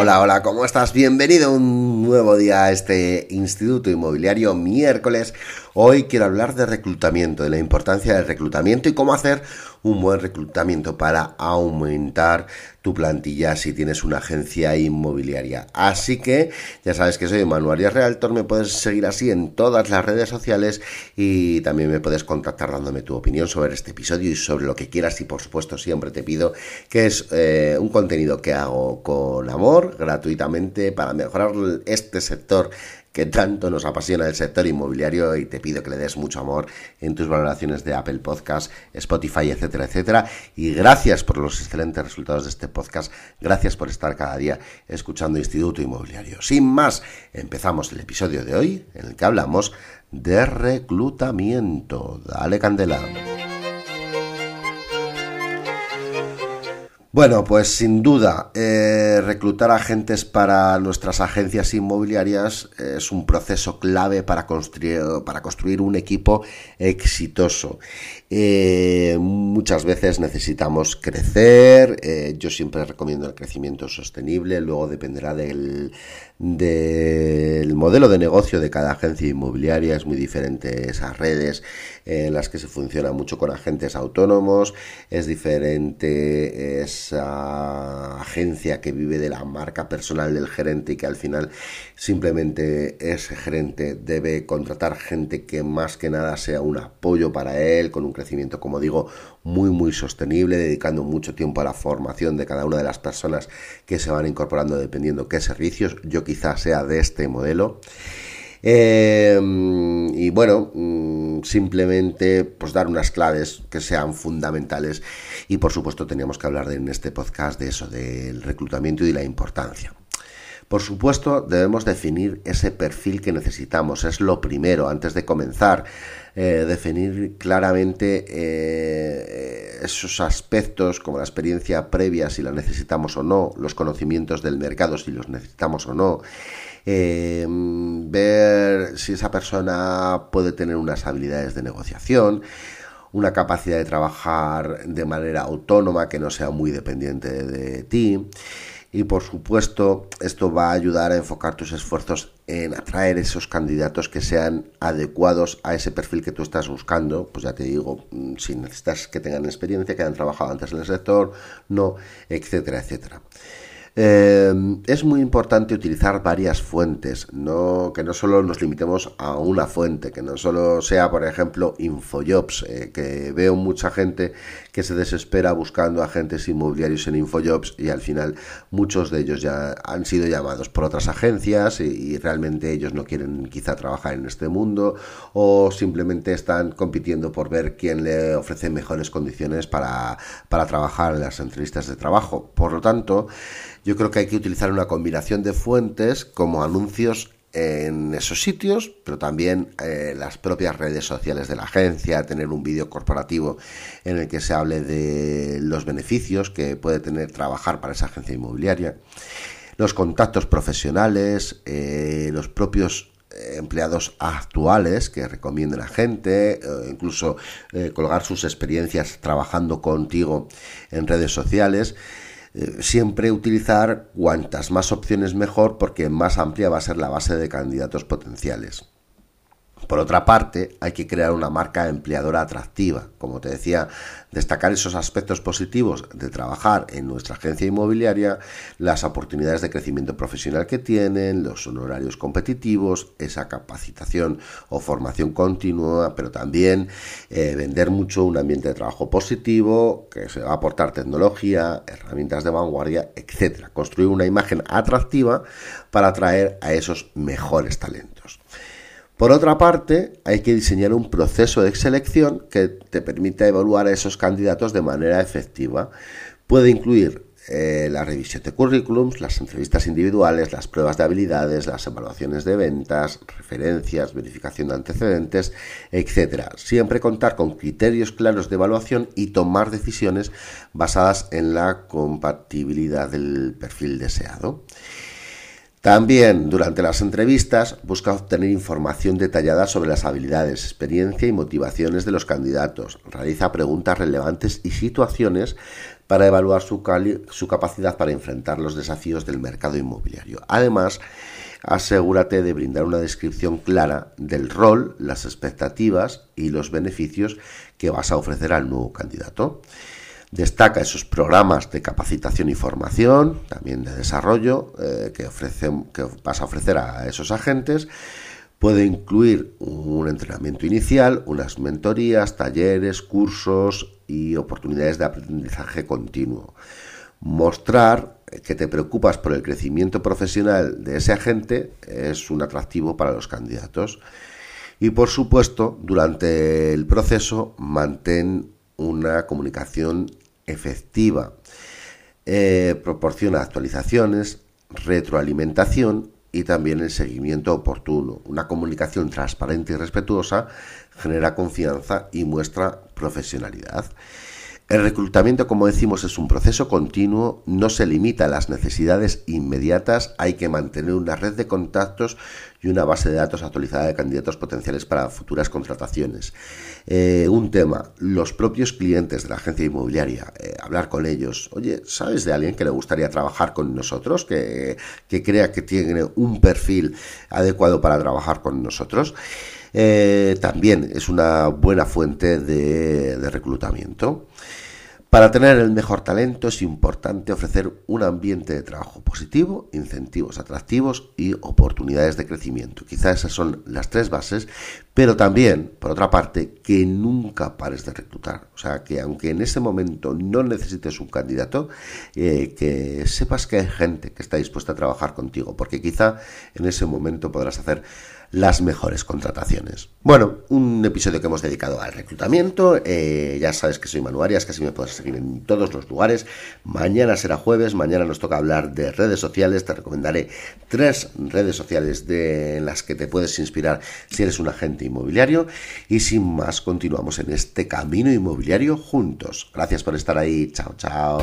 Hola, hola, ¿cómo estás? Bienvenido un nuevo día a este Instituto Inmobiliario miércoles. Hoy quiero hablar de reclutamiento, de la importancia del reclutamiento y cómo hacer un buen reclutamiento para aumentar tu plantilla si tienes una agencia inmobiliaria. Así que ya sabes que soy Manuel Realtor, me puedes seguir así en todas las redes sociales y también me puedes contactar dándome tu opinión sobre este episodio y sobre lo que quieras y por supuesto siempre te pido que es eh, un contenido que hago con amor, gratuitamente, para mejorar este sector que tanto nos apasiona el sector inmobiliario y te pido que le des mucho amor en tus valoraciones de Apple Podcast, Spotify, etcétera, etcétera. Y gracias por los excelentes resultados de este podcast. Gracias por estar cada día escuchando Instituto Inmobiliario. Sin más, empezamos el episodio de hoy en el que hablamos de reclutamiento. Dale candela. Bueno, pues sin duda, eh, reclutar agentes para nuestras agencias inmobiliarias es un proceso clave para construir, para construir un equipo exitoso. Eh, muchas veces necesitamos crecer, eh, yo siempre recomiendo el crecimiento sostenible, luego dependerá del, del modelo de negocio de cada agencia inmobiliaria, es muy diferente esas redes en las que se funciona mucho con agentes autónomos, es diferente esa agencia que vive de la marca personal del gerente y que al final simplemente ese gerente debe contratar gente que más que nada sea un apoyo para él, con un crecimiento, como digo, muy, muy sostenible, dedicando mucho tiempo a la formación de cada una de las personas que se van incorporando dependiendo qué servicios. Yo quizás sea de este modelo. Eh, y bueno, mm, simplemente pues dar unas claves que sean fundamentales y por supuesto teníamos que hablar en este podcast de eso, del reclutamiento y de la importancia. Por supuesto, debemos definir ese perfil que necesitamos. Es lo primero, antes de comenzar. Eh, definir claramente eh, esos aspectos como la experiencia previa, si la necesitamos o no, los conocimientos del mercado, si los necesitamos o no. Eh, ver si esa persona puede tener unas habilidades de negociación, una capacidad de trabajar de manera autónoma que no sea muy dependiente de ti y por supuesto esto va a ayudar a enfocar tus esfuerzos en atraer esos candidatos que sean adecuados a ese perfil que tú estás buscando, pues ya te digo, mm, si necesitas que tengan experiencia, que hayan trabajado antes en el sector, no, etcétera, etcétera. Em, es muy importante utilizar varias fuentes, no, que no solo nos limitemos a una fuente, que no solo sea, por ejemplo, Infojobs, eh, que veo mucha gente que se desespera buscando agentes inmobiliarios en Infojobs y al final muchos de ellos ya han sido llamados por otras agencias y, realmente ellos no quieren quizá trabajar en este mundo o simplemente están compitiendo por ver quién le ofrece mejores condiciones para, para trabajar en las entrevistas de trabajo. Por lo tanto, yo creo que hay que utilizar una combinación de fuentes como anuncios en esos sitios, pero también eh, las propias redes sociales de la agencia, tener un vídeo corporativo en el que se hable de los beneficios que puede tener trabajar para esa agencia inmobiliaria, los contactos profesionales, eh, los propios eh, empleados actuales que recomienden a gente, incluso colgar sus experiencias trabajando contigo en redes sociales. Eh, siempre utilizar cuantas más opciones mejor porque más amplia va a ser la base de candidatos potenciales. Por otra parte, hay que crear una marca empleadora atractiva. Como te decía, destacar esos aspectos positivos de trabajar en nuestra agencia inmobiliaria, las oportunidades de crecimiento profesional que tienen, los honorarios competitivos, esa capacitación o formación continua, pero también eh, vender mucho un ambiente de trabajo positivo, que se va a aportar tecnología, herramientas de vanguardia, etc. Construir una imagen atractiva para atraer a esos mejores talentos. Por otra parte, hay que diseñar un proceso de selección que te permita evaluar a esos candidatos de manera efectiva. Puede incluir eh, la revisión de currículums, las entrevistas individuales, las pruebas de habilidades, las evaluaciones de ventas, referencias, verificación de antecedentes, etc. Siempre contar con criterios claros de evaluación y tomar decisiones basadas en la compatibilidad del perfil deseado. También durante las entrevistas busca obtener información detallada sobre las habilidades, experiencia y motivaciones de los candidatos. Realiza preguntas relevantes y situaciones para evaluar su, su capacidad para enfrentar los desafíos del mercado inmobiliario. Además, asegúrate de brindar una descripción clara del rol, las expectativas y los beneficios que vas a ofrecer al nuevo candidato. Destaca esos programas de capacitación y formación, también de desarrollo, eh, que, que vas a ofrecer a esos agentes. Puede incluir un entrenamiento inicial, unas mentorías, talleres, cursos y oportunidades de aprendizaje continuo. Mostrar que te preocupas por el crecimiento profesional de ese agente es un atractivo para los candidatos. Y por supuesto, durante el proceso, mantén una comunicación efectiva. Eh, proporciona actualizaciones, retroalimentación y también el seguimiento oportuno. Una comunicación transparente y respetuosa genera confianza y muestra profesionalidad. El reclutamiento, como decimos, es un proceso continuo, no se limita a las necesidades inmediatas, hay que mantener una red de contactos y una base de datos actualizada de candidatos potenciales para futuras contrataciones. Eh, un tema, los propios clientes de la agencia inmobiliaria, eh, hablar con ellos. Oye, ¿sabes de alguien que le gustaría trabajar con nosotros? Que, crea que tiene un perfil adecuado para trabajar con nosotros. Eh, también es una buena fuente de reclutamiento. Para tener el mejor talento es importante ofrecer un ambiente de trabajo positivo, incentivos atractivos y oportunidades de crecimiento. Quizás esas son las tres bases, pero también, por otra parte, que nunca pares de reclutar. O sea, que aunque en ese momento no necesites un candidato, eh, que sepas que hay gente que está dispuesta a trabajar contigo, porque quizá en ese momento podrás hacer las mejores contrataciones. Bueno, un episodio que hemos dedicado al reclutamiento. Eh, ya sabes que soy Manuarias, que así me puedes seguir en todos los lugares. Mañana será jueves, mañana nos toca hablar de redes sociales. Te recomendaré tres redes sociales de, las que te puedes inspirar si eres un agente inmobiliario. Y sin más, continuamos en este camino inmobiliario juntos. Gracias por estar ahí. Chao, chao.